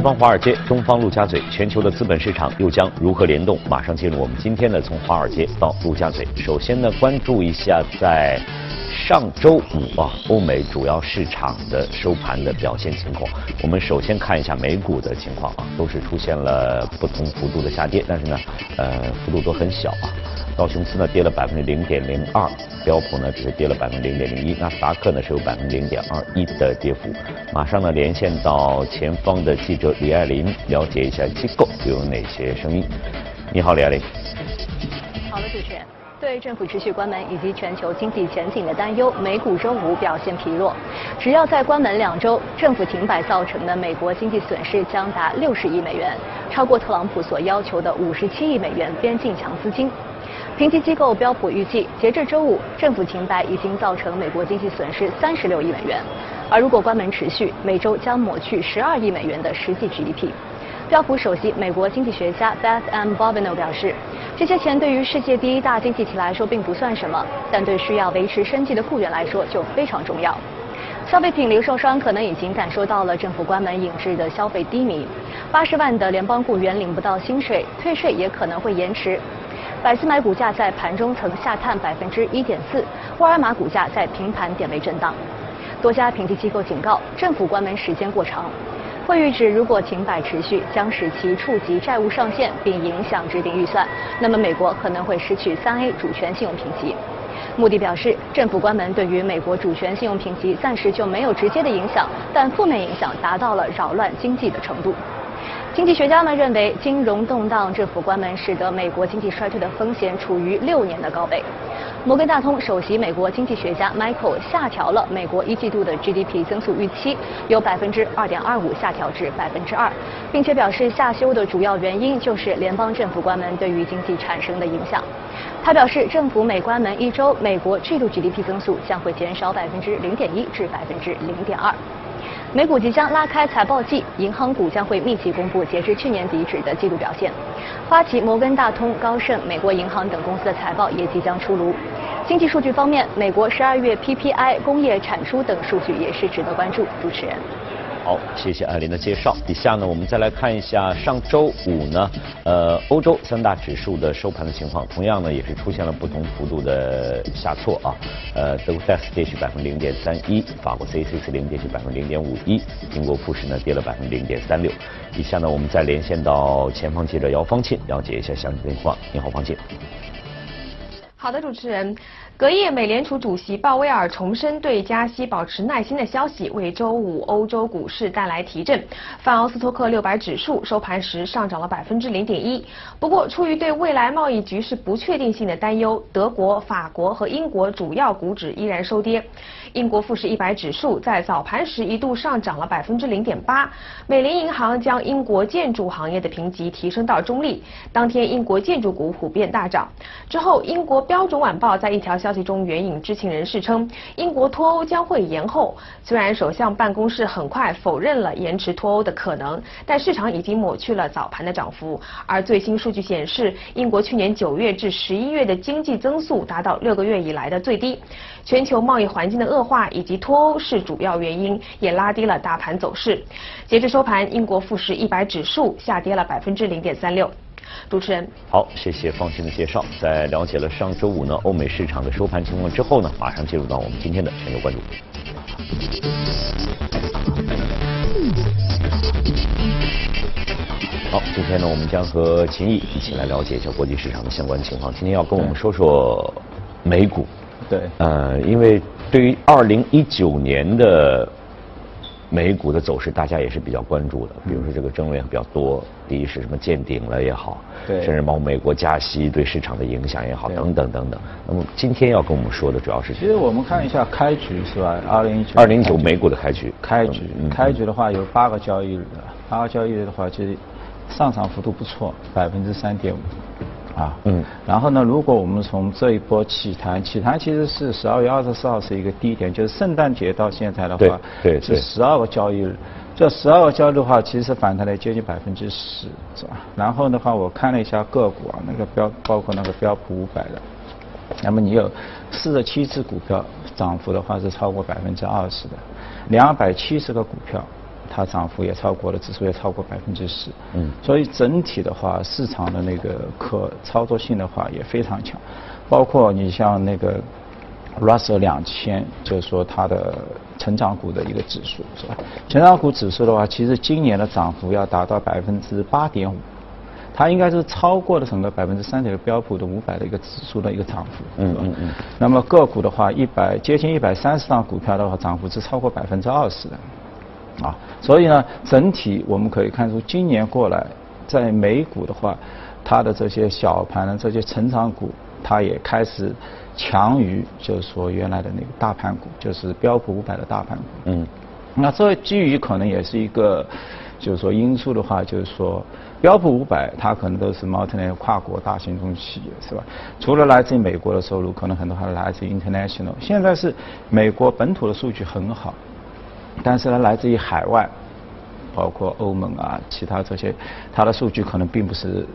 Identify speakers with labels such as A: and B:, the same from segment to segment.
A: 东方华尔街，东方陆家嘴，全球的资本市场又将如何联动？马上进入我们今天的从华尔街到陆家嘴。首先呢，关注一下在上周五啊，欧美主要市场的收盘的表现情况。我们首先看一下美股的情况啊，都是出现了不同幅度的下跌，但是呢，呃，幅度都很小啊。道琼斯呢跌了百分之零点零二，标普呢只是跌了百分之零点零一，纳斯达克呢是有百分之零点二一的跌幅。马上呢连线到前方的记者李爱玲，了解一下机构有哪些声音。你好，李爱
B: 玲。对政府持续关门以及全球经济前景的担忧，美股周五表现疲弱。只要再关门两周，政府停摆造成的美国经济损失将达六十亿美元，超过特朗普所要求的五十七亿美元边境墙资金。评级机构标普预计，截至周五，政府停摆已经造成美国经济损失三十六亿美元，而如果关门持续，每周将抹去十二亿美元的实际 GDP。标普首席美国经济学家 Beth M. Bovino 表示，这些钱对于世界第一大经济体来说并不算什么，但对需要维持生计的雇员来说就非常重要。消费品零售商可能已经感受到了政府关门引致的消费低迷，八十万的联邦雇员领不到薪水，退税也可能会延迟。百思买股价在盘中曾下探百分之一点四，沃尔玛股价在平盘点位震荡。多家评级机构警告，政府关门时间过长，会预指如果停摆持续，将使其触及债务上限，并影响制定预算，那么美国可能会失去三 A 主权信用评级。穆迪表示，政府关门对于美国主权信用评级暂时就没有直接的影响，但负面影响达到了扰乱经济的程度。经济学家们认为，金融动荡、政府关门，使得美国经济衰退的风险处于六年的高位。摩根大通首席美国经济学家 Michael 下调了美国一季度的 GDP 增速预期，由百分之二点二五下调至百分之二，并且表示下修的主要原因就是联邦政府关门对于经济产生的影响。他表示，政府每关门一周，美国季度 GDP 增速将会减少百分之零点一至百分之零点二。美股即将拉开财报季，银行股将会密集公布截至去年底止的季度表现。花旗、摩根大通、高盛、美国银行等公司的财报也即将出炉。经济数据方面，美国十二月 PPI、工业产出等数据也是值得关注。主持人。
A: 好，谢谢艾琳的介绍。以下呢，我们再来看一下上周五呢，呃，欧洲三大指数的收盘的情况，同样呢也是出现了不同幅度的下挫啊。呃，德国 DAX 跌去百分之零点三一，法国 CAC 四零跌去百分之零点五一，英国富时呢跌了百分之零点三六。以下呢，我们再连线到前方记者姚方庆，了解一下详细情况。你好，方庆。
C: 好的，主持人。隔夜，美联储主席鲍威尔重申对加息保持耐心的消息，为周五欧洲股市带来提振。泛奥斯托克六百指数收盘时上涨了百分之零点一。不过，出于对未来贸易局势不确定性的担忧，德国、法国和英国主要股指依然收跌。英国富时一百指数在早盘时一度上涨了百分之零点八。美林银行将英国建筑行业的评级提升到中立。当天，英国建筑股普遍大涨。之后，英国标准晚报在一条消息中援引知情人士称，英国脱欧将会延后。虽然首相办公室很快否认了延迟脱欧的可能，但市场已经抹去了早盘的涨幅。而最新数据显示，英国去年九月至十一月的经济增速达到六个月以来的最低。全球贸易环境的恶化以及脱欧是主要原因，也拉低了大盘走势。截至收盘，英国富时一百指数下跌了百分之零点三六。主持人，
A: 好，谢谢方鑫的介绍。在了解了上周五呢欧美市场的收盘情况之后呢，马上进入到我们今天的全球关注。好，今天呢，我们将和秦毅一起来了解一下国际市场的相关情况。今天要跟我们说说美股。
D: 对。
A: 呃，因为对于二零一九年的。美股的走势，大家也是比较关注的。比如说，这个争论比较多。第一是什么见顶了也好，
D: 对，
A: 甚至包括美国加息对市场的影响也好，等等等等。那么今天要跟我们说的主要是，
D: 其实我们看一下开局是吧？二零一九
A: 二零一九美股的开局，
D: 开局开局的话有八个交易日，八个交易日的话，其实上涨幅度不错，百分之三点五。啊，嗯，然后呢，如果我们从这一波起谈，起谈其实是十二月二十四号是一个低点，就是圣诞节到现在的话，
A: 对，
D: 是十二个交易日，这十二个交易日的话，其实反弹了接近百分之十，是吧？然后的话，我看了一下个股啊，那个标包括那个标普五百的，那么你有四十七只股票涨幅的话是超过百分之二十的，两百七十个股票它涨幅也超过了指数也超过百分之十。嗯。所以整体的话，市场的那个可操作性的话也非常强，包括你像那个 Russell 两千，就是说它的成长股的一个指数是吧？成长股指数的话，其实今年的涨幅要达到百分之八点五。它应该是超过了整个百分之三点的标普的五百的一个指数的一个涨幅，嗯嗯嗯。那么个股的话，一百接近一百三十档股票的话，涨幅是超过百分之二十的，啊，所以呢，整体我们可以看出，今年过来，在美股的话，它的这些小盘的这些成长股，它也开始强于就是说原来的那个大盘股，就是标普五百的大盘股。嗯。那这基于可能也是一个，就是说因素的话，就是说。标普五百，它可能都是 multinational 跨国大型中企业，是吧？除了来自于美国的收入，可能很多还来自于 international。现在是美国本土的数据很好，但是呢，来自于海外，包括欧盟啊，其他这些，它的数据可能并不是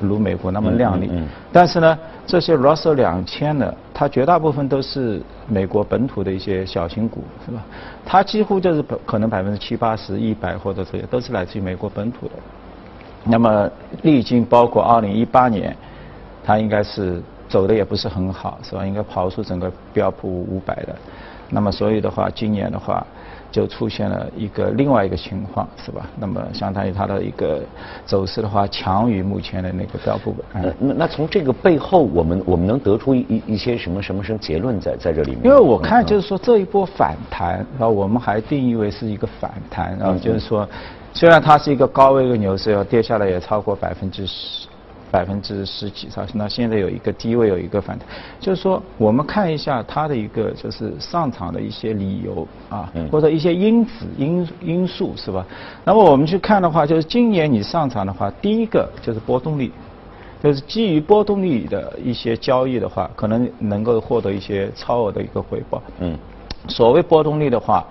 D: 如美国那么亮丽。但是呢，这些 Russell 两千呢，它绝大部分都是美国本土的一些小型股，是吧？它几乎就是可能百分之七八十、一百或者这些都是来自于美国本土的。那么历经包括二零一八年，它应该是走的也不是很好，是吧？应该跑出整个标普五百的。那么所以的话，今年的话就出现了一个另外一个情况，是吧？那么相当于它的一个走势的话，强于目前的那个标普。
A: 呃，那那从这个背后，我们我们能得出一一些什么什么什么结论在在这里面？
D: 因为我看就是说这一波反弹，然后，我们还定义为是一个反弹，然后，就是说。虽然它是一个高位一个牛市，要跌下来也超过百分之十，百分之十几，是那现在有一个低位有一个反弹，就是说我们看一下它的一个就是上场的一些理由啊，或者一些因子因因素是吧？那么我们去看的话，就是今年你上场的话，第一个就是波动率，就是基于波动率的一些交易的话，可能能够获得一些超额的一个回报。嗯，所谓波动率的话。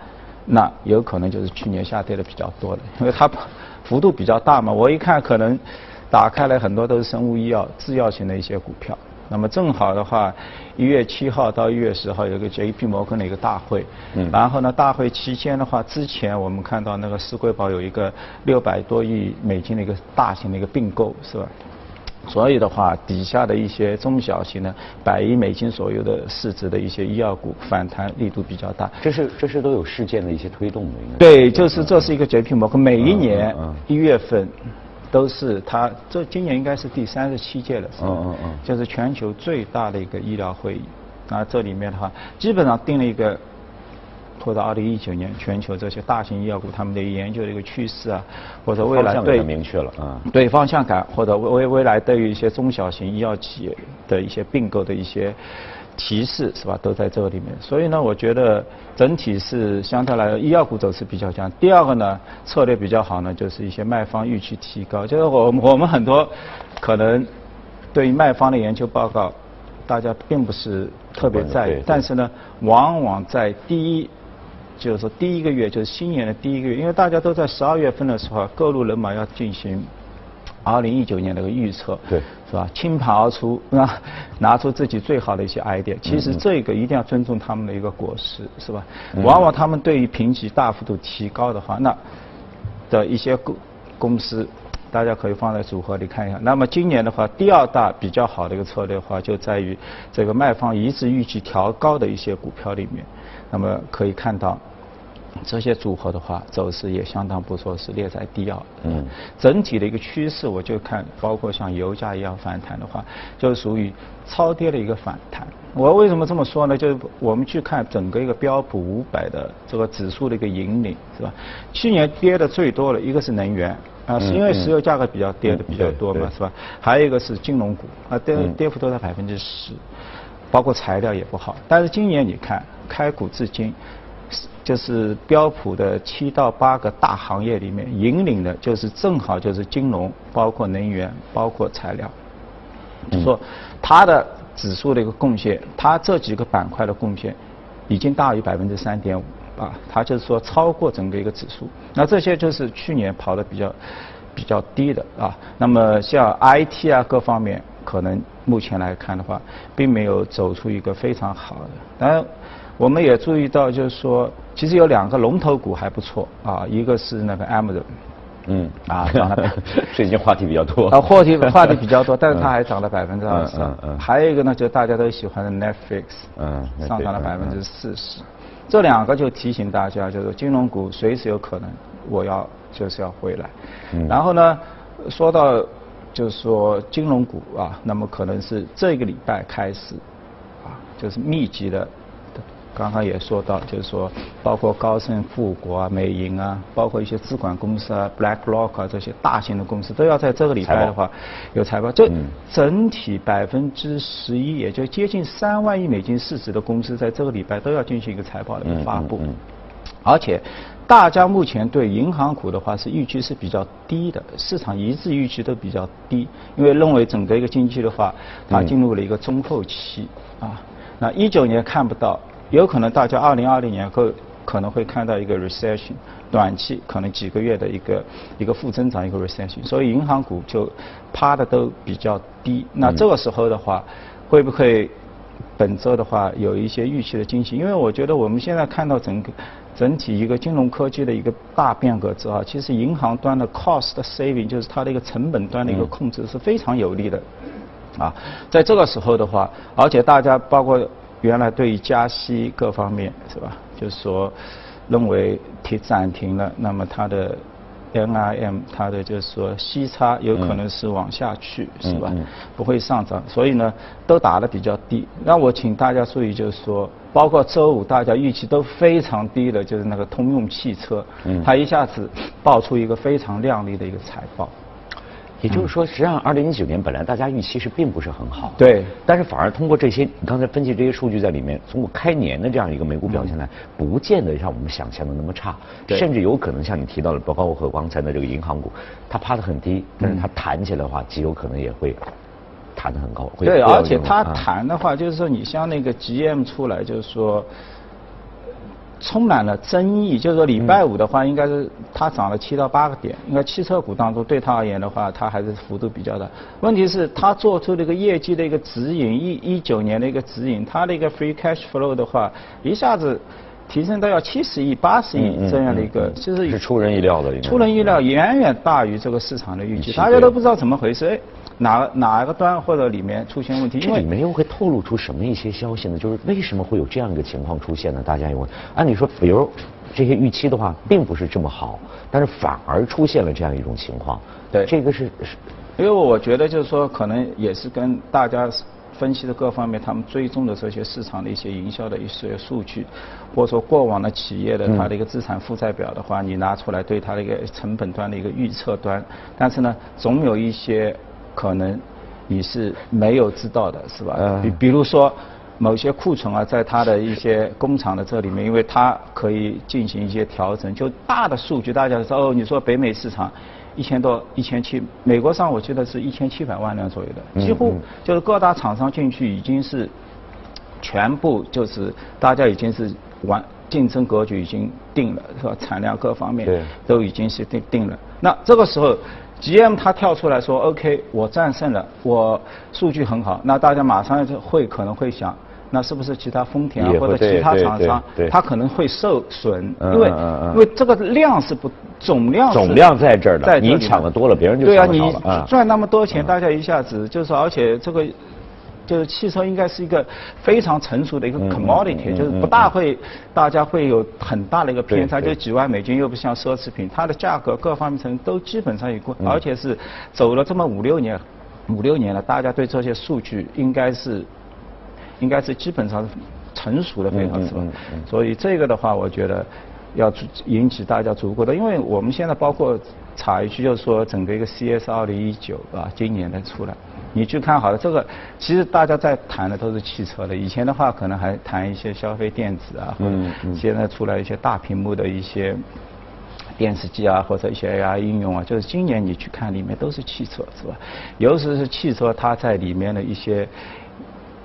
D: 那有可能就是去年下跌的比较多的，因为它幅度比较大嘛。我一看，可能打开来很多都是生物医药、制药型的一些股票。那么正好的话，一月七号到一月十号有一个 J.P. 摩根的一个大会，嗯，然后呢，大会期间的话，之前我们看到那个世贵宝有一个六百多亿美金的一个大型的一个并购，是吧？所以的话，底下的一些中小型的百亿美金左右的市值的一些医药股反弹力度比较大。
A: 这是这是都有事件的一些推动的。
D: 对，就是这是一个 J.P. 摩根每一年一月份都是他，这今年应该是第三十七届了，是吧？嗯嗯嗯。就是全球最大的一个医疗会议，那这里面的话，基本上定了一个。拖到二零一九年全球这些大型医药股他们的研究的一个趋势啊，或者未来对
A: 明确了啊，
D: 对方向感或者未未来对于一些中小型医药企业的一些并购的一些提示是吧，都在这个里面。所以呢，我觉得整体是相对来说医药股走势比较强。第二个呢，策略比较好呢，就是一些卖方预期提高。就是我我们很多可能对于卖方的研究报告，大家并不是特别在意，但是呢，往往在第一。就是说，第一个月就是新年的第一个月，因为大家都在十二月份的时候，各路人马要进行二零一九年那个预测，
A: 对，
D: 是吧？倾盘而出，啊，拿出自己最好的一些 idea。其实这个一定要尊重他们的一个果实，是吧？往往他们对于评级大幅度提高的话，那的一些公公司，大家可以放在组合里看一下。那么今年的话，第二大比较好的一个策略的话，就在于这个卖方一致预期调高的一些股票里面，那么可以看到。这些组合的话，走势也相当不错，是列在第二。嗯，整体的一个趋势，我就看，包括像油价一样反弹的话，就属于超跌的一个反弹。我为什么这么说呢？就是我们去看整个一个标普五百的这个指数的一个引领，是吧？去年跌的最多的一个是能源啊，是因为石油价格比较跌的比较多嘛，是吧？还有一个是金融股啊，跌跌幅都在百分之十，包括材料也不好。但是今年你看，开股至今。就是标普的七到八个大行业里面，引领的就是正好就是金融，包括能源，包括材料。就说它的指数的一个贡献，它这几个板块的贡献已经大于百分之三点五啊，它就是说超过整个一个指数。那这些就是去年跑的比较比较低的啊。那么像 IT 啊各方面，可能目前来看的话，并没有走出一个非常好的。当然。我们也注意到，就是说，其实有两个龙头股还不错啊，一个是那个 Amazon。
A: 嗯啊，涨了，最近话题比较多
D: 啊，话题 话题比较多，但是它还涨了百分之二十。嗯嗯。还有一个呢，就大家都喜欢的 Netflix，嗯，上涨了百分之四十。这两个就提醒大家，就是金融股随时有可能我要就是要回来。嗯。然后呢，说到就是说金融股啊，那么可能是这个礼拜开始啊，就是密集的。刚刚也说到，就是说，包括高盛、富国啊、美银啊，包括一些资管公司啊、BlackRock 啊这些大型的公司，都要在这个礼拜的话有财报。这整体百分之十一，也就接近三万亿美金市值的公司，在这个礼拜都要进行一个财报的发布。而且，大家目前对银行股的话是预期是比较低的，市场一致预期都比较低，因为认为整个一个经济的话，它进入了一个中后期啊。那一九年看不到。有可能大家二零二零年后可能会看到一个 recession，短期可能几个月的一个一个负增长一个 recession，所以银行股就趴的都比较低。那这个时候的话，会不会本周的话有一些预期的惊喜？因为我觉得我们现在看到整个整体一个金融科技的一个大变革之后，其实银行端的 cost saving 就是它的一个成本端的一个控制是非常有利的。啊，在这个时候的话，而且大家包括。原来对于加息各方面是吧，就是说认为停暂停了，那么它的 NIM 它的就是说息差有可能是往下去是吧，不会上涨，所以呢都打得比较低。那我请大家注意，就是说包括周五大家预期都非常低的，就是那个通用汽车，它一下子爆出一个非常亮丽的一个财报。
A: 也就是说，实际上，二零一九年本来大家预期是并不是很好，
D: 对。
A: 但是反而通过这些，你刚才分析这些数据在里面，通过开年的这样一个美股表现来，不见得像我们想象的那么差，甚至有可能像你提到的，包括我刚才的这个银行股，它趴得很低，但是它弹起来的话，极有可能也会弹得很高。
D: 对，而且它弹的话，就是说你像那个 GM 出来，就是说。充满了争议，就是说礼拜五的话，应该是它涨了七到八个点。应该汽车股当中，对它而言的话，它还是幅度比较大。问题是，它做出了一个业绩的一个指引，一一九年的一个指引，它的一个 free cash flow 的话，一下子提升到要七十亿、八十亿这样的一个，就是
A: 是出人意料的。
D: 出人意料，远远大于这个市场的预期，大家都不知道怎么回事。哎。哪哪一个端或者里面出现问题？
A: 这里面又会透露出什么一些消息呢？就是为什么会有这样一个情况出现呢？大家有问。按理说，比如这些预期的话，并不是这么好，但是反而出现了这样一种情况。
D: 对，
A: 这个是是，
D: 因为我觉得就是说，可能也是跟大家分析的各方面，他们追踪的这些市场的一些营销的一些数据，或者说过往的企业的它的一个资产负债表的话，你拿出来对它的一个成本端的一个预测端，但是呢，总有一些。可能你是没有知道的，是吧？比比如说某些库存啊，在它的一些工厂的这里面，因为它可以进行一些调整。就大的数据，大家说哦，你说北美市场一千多、一千七，美国上我记得是一千七百万辆左右的，几乎就是各大厂商进去已经是全部就是大家已经是完竞争格局已经定了，是吧？产量各方面都已经是定定了。那这个时候。GM 他跳出来说：“OK，我战胜了，我数据很好。”那大家马上就会可能会想，那是不是其他丰田啊或者其他厂商，它可能会受损？因为因为这个量是不总量
A: 总量在这儿的，你抢的多了，别人就
D: 对啊，你赚那么多钱，大家一下子就是，而且这个。就是汽车应该是一个非常成熟的一个 commodity，就是不大会大家会有很大的一个偏差，就几万美金又不像奢侈品，它的价格各方面成都基本上有过，而且是走了这么五六年，五六年了，大家对这些数据应该是应该是基本上是成熟的非常是吧？所以这个的话，我觉得要引起大家足够的，因为我们现在包括查一句，就是说整个一个 CS 二零一九啊，今年的出来。你去看好了，这个其实大家在谈的都是汽车的。以前的话，可能还谈一些消费电子啊，或者，现在出来一些大屏幕的一些电视机啊，或者一些 AI 应用啊，就是今年你去看里面都是汽车，是吧？尤其是汽车，它在里面的一些。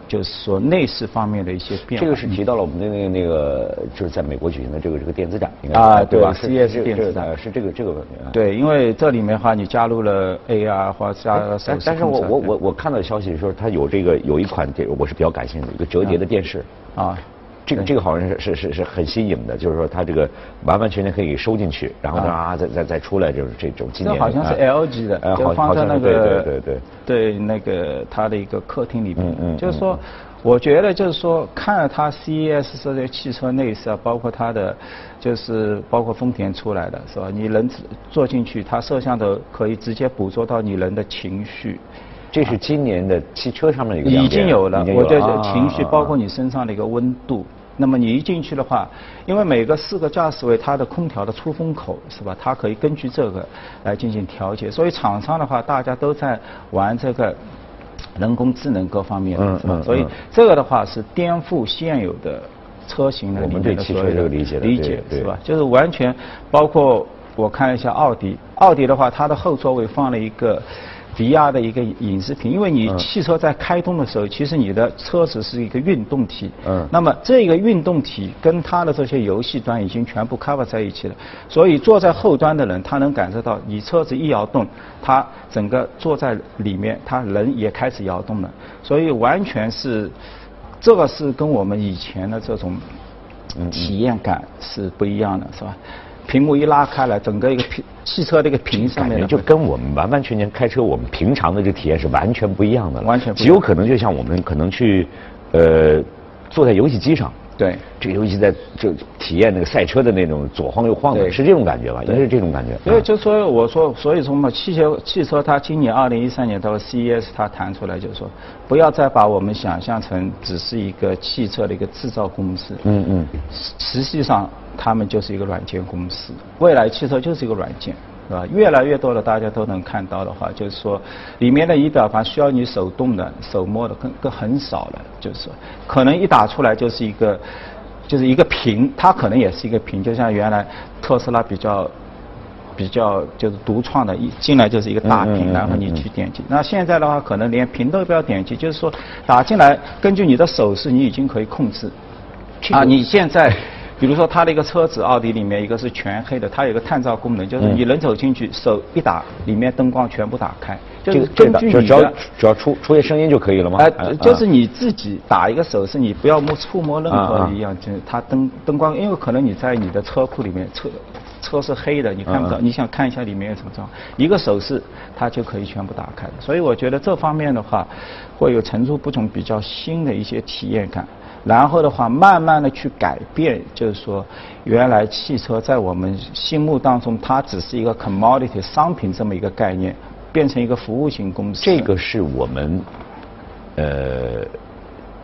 D: 就是说内饰方面的一些变化。
A: 这个是提到了我们的那个那个，就是在美国举行的这个这个电子展，应
D: 该啊，对
A: 吧
D: ？CES 电子展
A: 是这个这个问题。
D: 对，因为这里面的话，你加入了 AR 或者加了
A: 但但是我我我我看到消息说，它有这个有一款电，我是比较感兴趣的一个折叠的电视。啊。这个这个好像是是是是很新颖的，就是说它这个完完全全可以收进去，然后啊再再再出来，就是这种纪念。
D: 这好像是 LG 的，就放在那个对对对对那个它的一个客厅里面，就是说。我觉得就是说，看了它 CES 这些汽车内饰啊，包括它的，就是包括丰田出来的是吧？你人坐进去，它摄像头可以直接捕捉到你人的情绪。
A: 这是今年的汽车上面的一个
D: 已经有了，我觉得情绪包括你身上的一个温度。那么你一进去的话，因为每个四个驾驶位它的空调的出风口是吧？它可以根据这个来进行调节。所以厂商的话，大家都在玩这个。人工智能各方面，嗯嗯，所以这个的话是颠覆现有的车型的
A: 我们对汽车这个理解
D: 理解是吧？就是完全包括我看了一下奥迪，奥迪的话，它的后座位放了一个。VR 的一个影视屏，因为你汽车在开通的时候，其实你的车子是一个运动体。嗯。那么这个运动体跟它的这些游戏端已经全部 cover 在一起了，所以坐在后端的人，他能感受到你车子一摇动，他整个坐在里面，他人也开始摇动了。所以完全是，这个是跟我们以前的这种体验感是不一样的，是吧？屏幕一拉开来，整个一个屏汽车这个屏上面
A: 就跟我们完完全全开车我们平常的这个体验是完全不一样的。
D: 完全
A: 极有可能就像我们可能去，呃，坐在游戏机上。
D: 对。
A: 这个尤其在就体验那个赛车的那种左晃右晃的，是这种感觉吧？应该是这种感觉。
D: 因为就所以我说，所以说嘛，汽车汽车它今年二零一三年到了 CES，它谈出来就是说，不要再把我们想象成只是一个汽车的一个制造公司。嗯嗯。实际上。他们就是一个软件公司，未来汽车就是一个软件，是吧？越来越多的大家都能看到的话，就是说，里面的仪表盘需要你手动的、手摸的，更更很少了。就是说可能一打出来就是一个，就是一个屏，它可能也是一个屏，就像原来特斯拉比较比较就是独创的，一进来就是一个大屏，然后你去点击。那现在的话，可能连屏都不要点击，就是说打进来，根据你的手势，你已经可以控制。啊，你现在。比如说，它的一个车子，奥迪里面一个是全黑的，它有个探照功能，就是你人走进去，手一打，里面灯光全部打开，就是根据你
A: 的，只要出出现声音就可以了吗？
D: 哎，就是你自己打一个手势，你不要摸触摸任何一样，就是它灯灯光，因为可能你在你的车库里面，车车是黑的，你看不到，你想看一下里面有什么状况，一个手势它就可以全部打开。所以我觉得这方面的话，会有层出不穷、比较新的一些体验感。然后的话，慢慢的去改变，就是说，原来汽车在我们心目当中，它只是一个 commodity 商品这么一个概念，变成一个服务型公司。
A: 这个是我们，呃，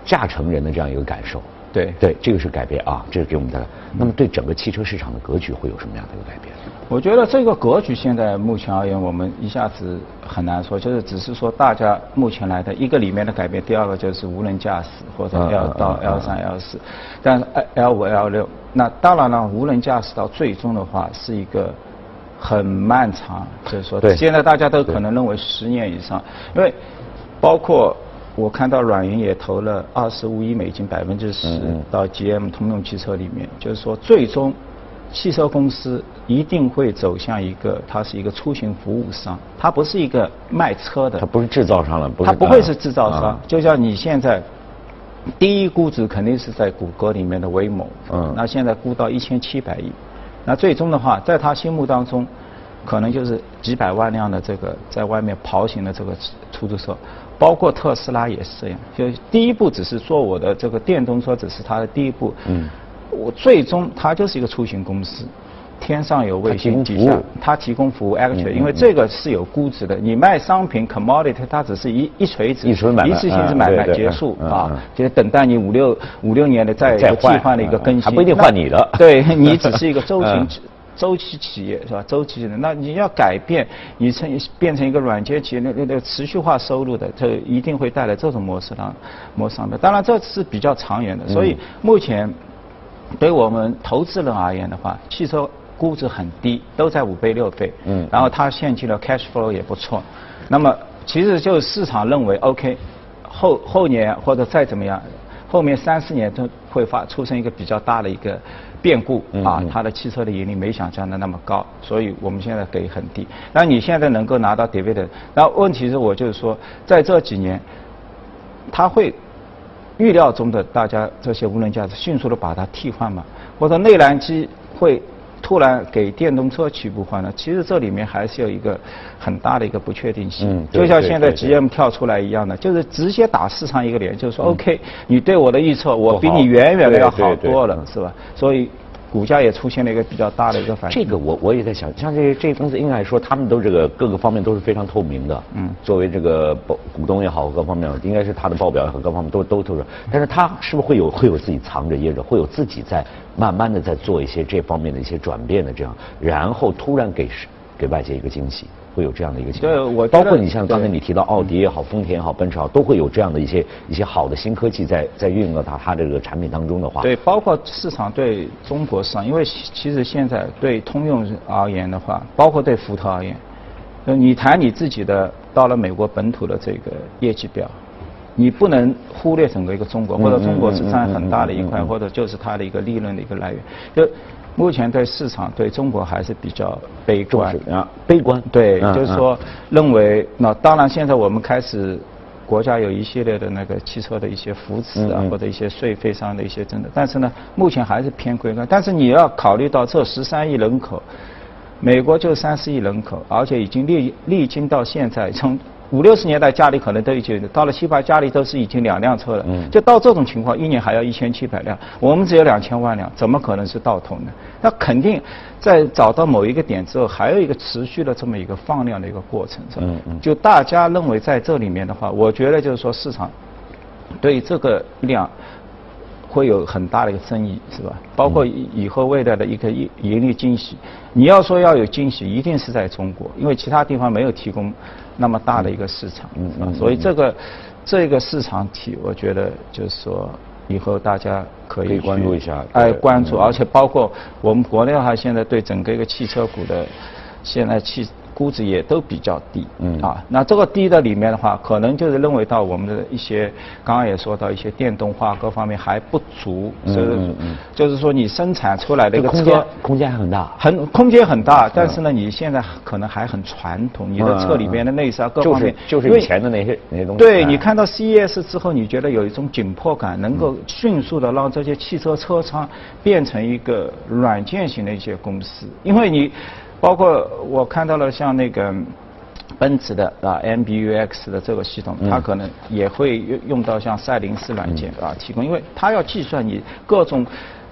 A: 驾乘人的这样一个感受。
D: 对
A: 对，这个是改变啊，这是给我们带来。那么对整个汽车市场的格局会有什么样的一个改变？
D: 我觉得这个格局现在目前而言，我们一下子很难说，就是只是说大家目前来的一个里面的改变，第二个就是无人驾驶或者 L 到 L 三 L 四，但是 L 五 L 六，那当然了，无人驾驶到最终的话是一个很漫长，就是说现在大家都可能认为十年以上，因为包括我看到软银也投了二十五亿美金，百分之十到 GM 通用汽车里面，就是说最终。汽车公司一定会走向一个，它是一个出行服务商，它不是一个卖车的。
A: 它不是制造商了，
D: 它不会是制造商。就像你现在，第一估值肯定是在谷歌里面的威猛，嗯，那现在估到一千七百亿，那最终的话，在他心目当中，可能就是几百万辆的这个在外面跑行的这个出租车，包括特斯拉也是这样。就第一步只是做我的这个电动车，只是它的第一步。嗯。我最终它就是一个出行公司，天上有卫星，底下它提供服务，actually，因为这个是有估值的。你卖商品 commodity，它只是一一锤子，一次性是买卖结束啊，就是等待你五六五六年的再替换的一个更新，
A: 还不一定换你的。
D: 对 你只是一个周期周期企业是吧？周期的，那你要改变，你成变成一个软件企业，那那那持续化收入的，这一定会带来这种模式上模式上的。当然这是比较长远的，所以目前。对我们投资人而言的话，汽车估值很低，都在五倍六倍。嗯。然后它现金的 cash flow 也不错。那么，其实就是市场认为，OK，后后年或者再怎么样，后面三四年都会发出生一个比较大的一个变故啊，它的汽车的盈利没想象的那么高，所以我们现在给很低。那你现在能够拿到 dividend，那问题是我就是说，在这几年，它会。预料中的大家这些无人驾驶迅速的把它替换嘛，或者内燃机会。突然给电动车去不换了，其实这里面还是有一个很大的一个不确定性。嗯，就像现在 GM 跳出来一样的，就是直接打市场一个脸，就是说 OK，你对我的预测，我比你远远的要好多了，是吧？所以。股价也出现了一个比较大的一个反应。
A: 这个我我也在想，像这这公司应该说，他们都这个各个方面都是非常透明的。嗯。作为这个股股东也好，各方面应该是他的报表和各方面都都透着。但是他是不是会有会有自己藏着掖着，会有自己在慢慢的在做一些这方面的一些转变的这样，然后突然给给外界一个惊喜。会有这样的一个情况，对，我包括你像刚才你提到奥迪也好，丰田也好，奔驰好，都会有这样的一些一些好的新科技在在运用到它这个产品当中的话，
D: 对，包括市场对中国市场，因为其实现在对通用而言的话，包括对福特而言，你谈你自己的到了美国本土的这个业绩表，你不能忽略整个一个中国，或者中国是占很大的一块，或者就是它的一个利润的一个来源，就。目前对市场对中国还是比较悲观
A: 啊，悲观
D: 对，就是说认为那当然现在我们开始国家有一系列的那个汽车的一些扶持啊，或者一些税费上的一些政策，但是呢，目前还是偏悲观。但是你要考虑到这十三亿人口，美国就三十亿人口，而且已经历历经到现在从。五六十年代家里可能都已经到了七八，家里都是已经两辆车了。嗯。就到这种情况，一年还要一千七百辆，我们只有两千万辆，怎么可能是到头呢？那肯定在找到某一个点之后，还有一个持续的这么一个放量的一个过程。嗯嗯。就大家认为在这里面的话，我觉得就是说市场对这个量会有很大的一个争议，是吧？包括以后未来的一个盈盈利惊喜，你要说要有惊喜，一定是在中国，因为其他地方没有提供。那么大的一个市场，嗯，所以这个这个市场体，我觉得就是说，以后大家可以
A: 关注一下，
D: 哎，关注，而且包括我们国内的话，现在对整个一个汽车股的现在汽。估值也都比较低，嗯。啊，那这个低的里面的话，可能就是认为到我们的一些，刚刚也说到一些电动化各方面还不足，嗯嗯嗯，就是说你生产出来的一个
A: 车，空间还很大，
D: 很空间很大，但是呢，你现在可能还很传统，你的车里面的内饰啊各方面，
A: 就是就是以前的那些那些东西。
D: 对你看到 CES 之后，你觉得有一种紧迫感，能够迅速的让这些汽车车厂变成一个软件型的一些公司，因为你。包括我看到了像那个奔驰的啊，MBUX 的这个系统，它可能也会用用到像赛灵思软件啊提供，因为它要计算你各种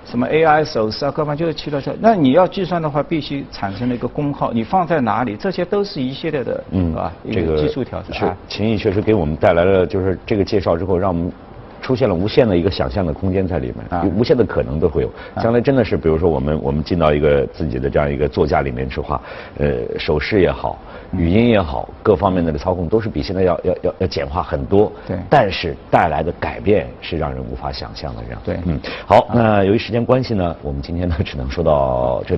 D: 什么 AI 手势啊，各方就是汽车车，那你要计算的话，必须产生了一个功耗，你放在哪里，这些都是一系列的，嗯，啊，这个技术条是
A: 秦毅确实给我们带来了，就是这个介绍之后，让我们。出现了无限的一个想象的空间在里面，有无限的可能都会有。将来真的是，比如说我们我们进到一个自己的这样一个座驾里面去话，呃，手势也好，语音也好，各方面的操控都是比现在要要要要简化很多。
D: 对。
A: 但是带来的改变是让人无法想象的，这样。
D: 对。
A: 嗯。好，那由于时间关系呢，我们今天呢只能说到这里。